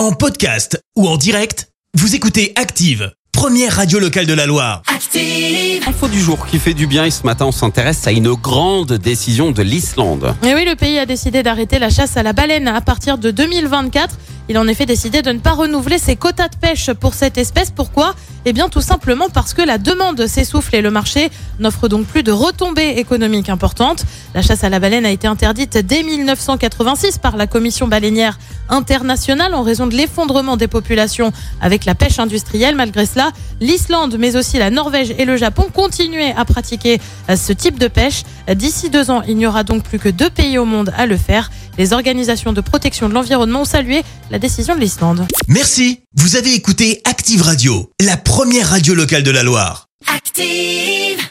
En podcast ou en direct, vous écoutez Active, première radio locale de la Loire. Active. Info du jour qui fait du bien et ce matin on s'intéresse à une grande décision de l'Islande. Et oui, le pays a décidé d'arrêter la chasse à la baleine à partir de 2024. Il a en effet décidé de ne pas renouveler ses quotas de pêche pour cette espèce. Pourquoi? Eh bien tout simplement parce que la demande s'essouffle et le marché n'offre donc plus de retombées économiques importantes. La chasse à la baleine a été interdite dès 1986 par la Commission baleinière internationale en raison de l'effondrement des populations avec la pêche industrielle. Malgré cela, l'Islande, mais aussi la Norvège et le Japon continuaient à pratiquer ce type de pêche. D'ici deux ans, il n'y aura donc plus que deux pays au monde à le faire. Les organisations de protection de l'environnement ont salué la décision de l'Islande. Merci, vous avez écouté Active Radio, la première radio locale de la Loire. Active.